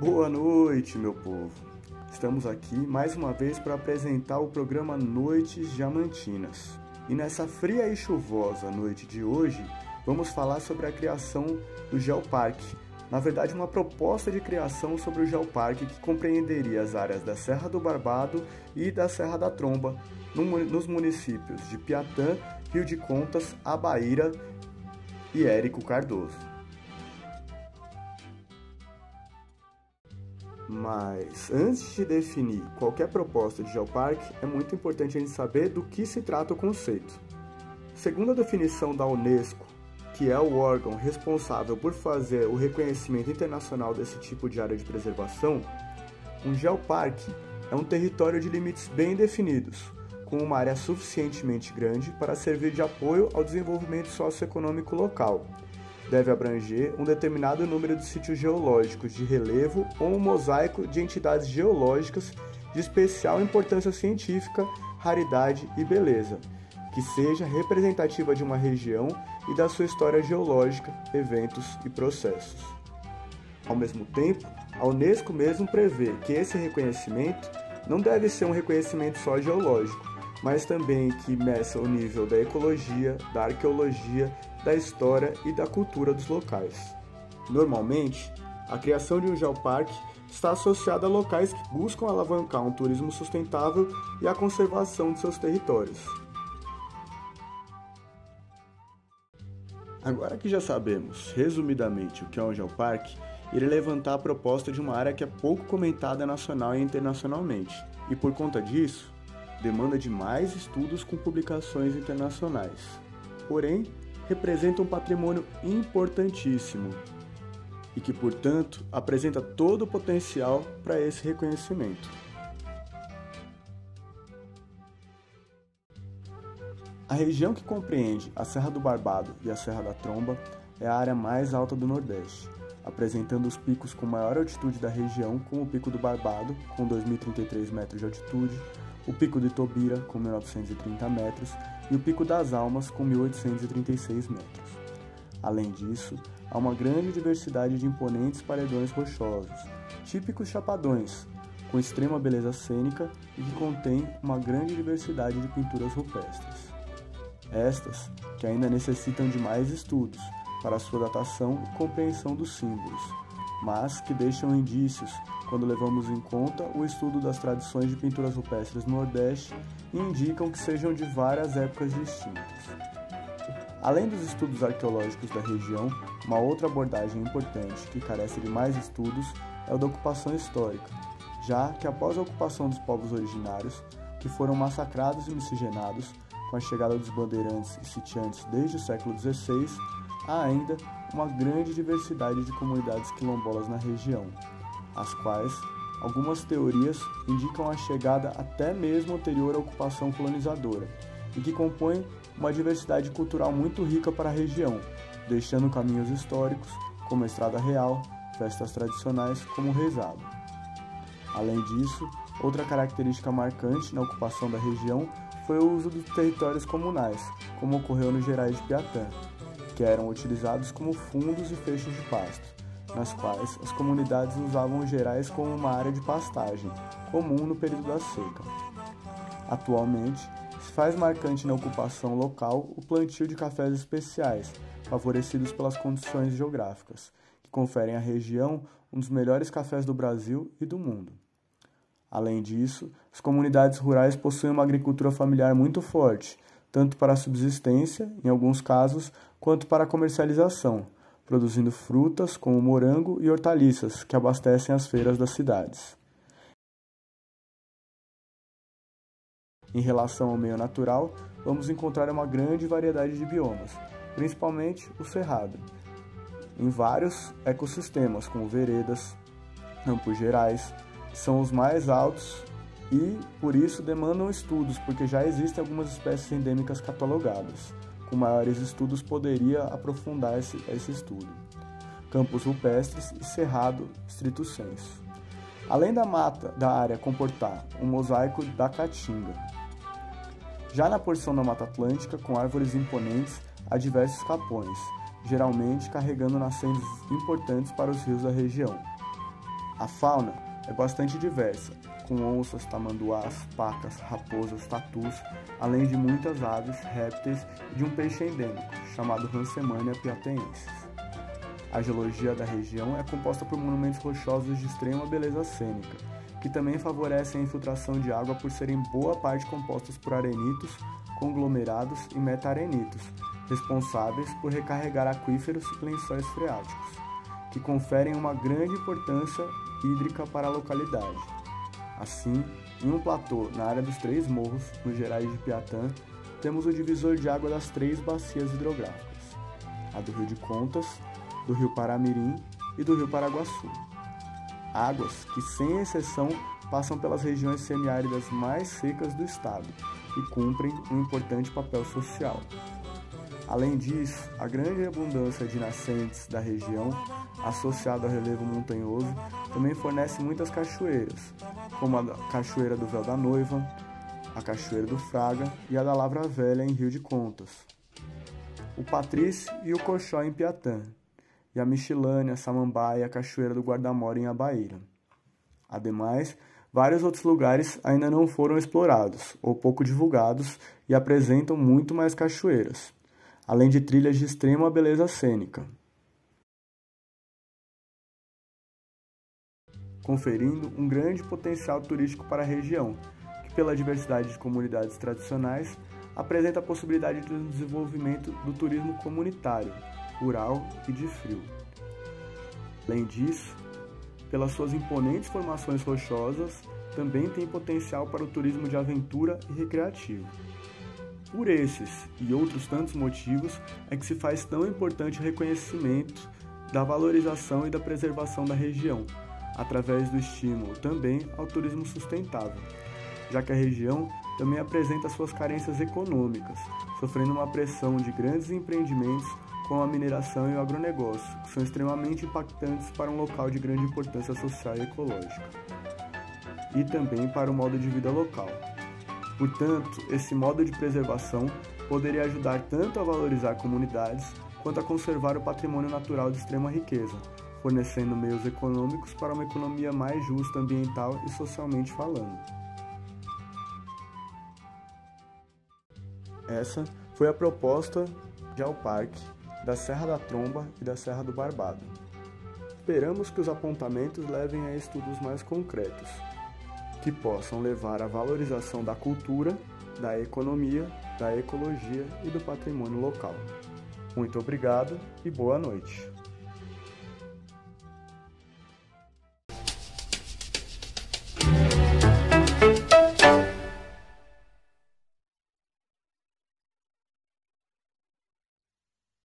Boa noite, meu povo. Estamos aqui mais uma vez para apresentar o programa Noites Diamantinas. E nessa fria e chuvosa noite de hoje, vamos falar sobre a criação do Geoparque. Na verdade, uma proposta de criação sobre o Geoparque que compreenderia as áreas da Serra do Barbado e da Serra da Tromba, nos municípios de Piatã, Rio de Contas, Abaíra e Érico Cardoso. Mas antes de definir qualquer proposta de geoparque, é muito importante a gente saber do que se trata o conceito. Segundo a definição da Unesco, que é o órgão responsável por fazer o reconhecimento internacional desse tipo de área de preservação, um geoparque é um território de limites bem definidos, com uma área suficientemente grande para servir de apoio ao desenvolvimento socioeconômico local. Deve abranger um determinado número de sítios geológicos de relevo ou um mosaico de entidades geológicas de especial importância científica, raridade e beleza, que seja representativa de uma região e da sua história geológica, eventos e processos. Ao mesmo tempo, a Unesco mesmo prevê que esse reconhecimento não deve ser um reconhecimento só geológico, mas também que meça o nível da ecologia, da arqueologia da história e da cultura dos locais. Normalmente, a criação de um geoparque está associada a locais que buscam alavancar um turismo sustentável e a conservação de seus territórios. Agora que já sabemos, resumidamente, o que é um geoparque, irei levantar a proposta de uma área que é pouco comentada nacional e internacionalmente, e por conta disso, demanda de mais estudos com publicações internacionais. Porém, representa um patrimônio importantíssimo e que, portanto, apresenta todo o potencial para esse reconhecimento. A região que compreende a Serra do Barbado e a Serra da Tromba é a área mais alta do Nordeste, apresentando os picos com maior altitude da região, como o Pico do Barbado, com 2.033 metros de altitude, o Pico de Tobira, com 1.930 metros, e o Pico das Almas, com 1.836 metros. Além disso, há uma grande diversidade de imponentes paredões rochosos, típicos chapadões, com extrema beleza cênica e que contém uma grande diversidade de pinturas rupestres. Estas, que ainda necessitam de mais estudos para sua datação e compreensão dos símbolos, mas que deixam indícios quando levamos em conta o estudo das tradições de pinturas rupestres no Nordeste e indicam que sejam de várias épocas distintas. Além dos estudos arqueológicos da região, uma outra abordagem importante que carece de mais estudos é o da ocupação histórica, já que após a ocupação dos povos originários, que foram massacrados e miscigenados com a chegada dos bandeirantes e sitiantes desde o século XVI, há ainda uma grande diversidade de comunidades quilombolas na região, as quais algumas teorias indicam a chegada até mesmo anterior à ocupação colonizadora e que compõem uma diversidade cultural muito rica para a região, deixando caminhos históricos como a Estrada Real, festas tradicionais como o rezado. Além disso, outra característica marcante na ocupação da região foi o uso dos territórios comunais, como ocorreu nos Gerais de Piatã, que eram utilizados como fundos e feixes de pasto nas quais as comunidades usavam os gerais como uma área de pastagem, comum no período da seca. Atualmente, se faz marcante na ocupação local o plantio de cafés especiais, favorecidos pelas condições geográficas, que conferem à região um dos melhores cafés do Brasil e do mundo. Além disso, as comunidades rurais possuem uma agricultura familiar muito forte, tanto para a subsistência, em alguns casos, quanto para a comercialização produzindo frutas como morango e hortaliças que abastecem as feiras das cidades. Em relação ao meio natural, vamos encontrar uma grande variedade de biomas, principalmente o cerrado, em vários ecossistemas, como veredas, campos gerais, são os mais altos e, por isso, demandam estudos, porque já existem algumas espécies endêmicas catalogadas, com maiores estudos poderia aprofundar esse, esse estudo. Campos rupestres e cerrado estrito senso. Além da mata da área comportar um mosaico da caatinga. Já na porção da Mata Atlântica, com árvores imponentes há diversos capões, geralmente carregando nascentes importantes para os rios da região. A fauna é bastante diversa, com onças, tamanduás, pacas, raposas, tatus, além de muitas aves, répteis e de um peixe endêmico, chamado Hansemania piateensis. A geologia da região é composta por monumentos rochosos de extrema beleza cênica, que também favorecem a infiltração de água por serem boa parte compostos por arenitos, conglomerados e meta-arenitos, responsáveis por recarregar aquíferos e lençóis freáticos, que conferem uma grande importância hídrica para a localidade. Assim, em um platô na área dos Três Morros, nos Gerais de Piatã, temos o divisor de água das três bacias hidrográficas, a do Rio de Contas, do Rio Paramirim e do Rio Paraguaçu. Águas que, sem exceção, passam pelas regiões semiáridas mais secas do estado e cumprem um importante papel social. Além disso, a grande abundância de nascentes da região, associada ao relevo montanhoso, também fornece muitas cachoeiras, como a Cachoeira do Véu da Noiva, a Cachoeira do Fraga e a da Lavra Velha em Rio de Contas, o Patrício e o Coxó em Piatã, e a Michelânea, Samambaia e a Cachoeira do Guardamora em Abaíra. Ademais, vários outros lugares ainda não foram explorados ou pouco divulgados e apresentam muito mais cachoeiras além de trilhas de extrema beleza cênica. Conferindo um grande potencial turístico para a região, que, pela diversidade de comunidades tradicionais, apresenta a possibilidade de desenvolvimento do turismo comunitário, rural e de frio. Além disso, pelas suas imponentes formações rochosas, também tem potencial para o turismo de aventura e recreativo. Por esses e outros tantos motivos é que se faz tão importante o reconhecimento da valorização e da preservação da região, através do estímulo também ao turismo sustentável, já que a região também apresenta suas carências econômicas, sofrendo uma pressão de grandes empreendimentos como a mineração e o agronegócio, que são extremamente impactantes para um local de grande importância social e ecológica, e também para o modo de vida local. Portanto, esse modo de preservação poderia ajudar tanto a valorizar comunidades quanto a conservar o patrimônio natural de extrema riqueza, fornecendo meios econômicos para uma economia mais justa ambiental e socialmente falando. Essa foi a proposta de Alparque da Serra da Tromba e da Serra do Barbado. Esperamos que os apontamentos levem a estudos mais concretos que possam levar à valorização da cultura, da economia, da ecologia e do patrimônio local. Muito obrigado e boa noite.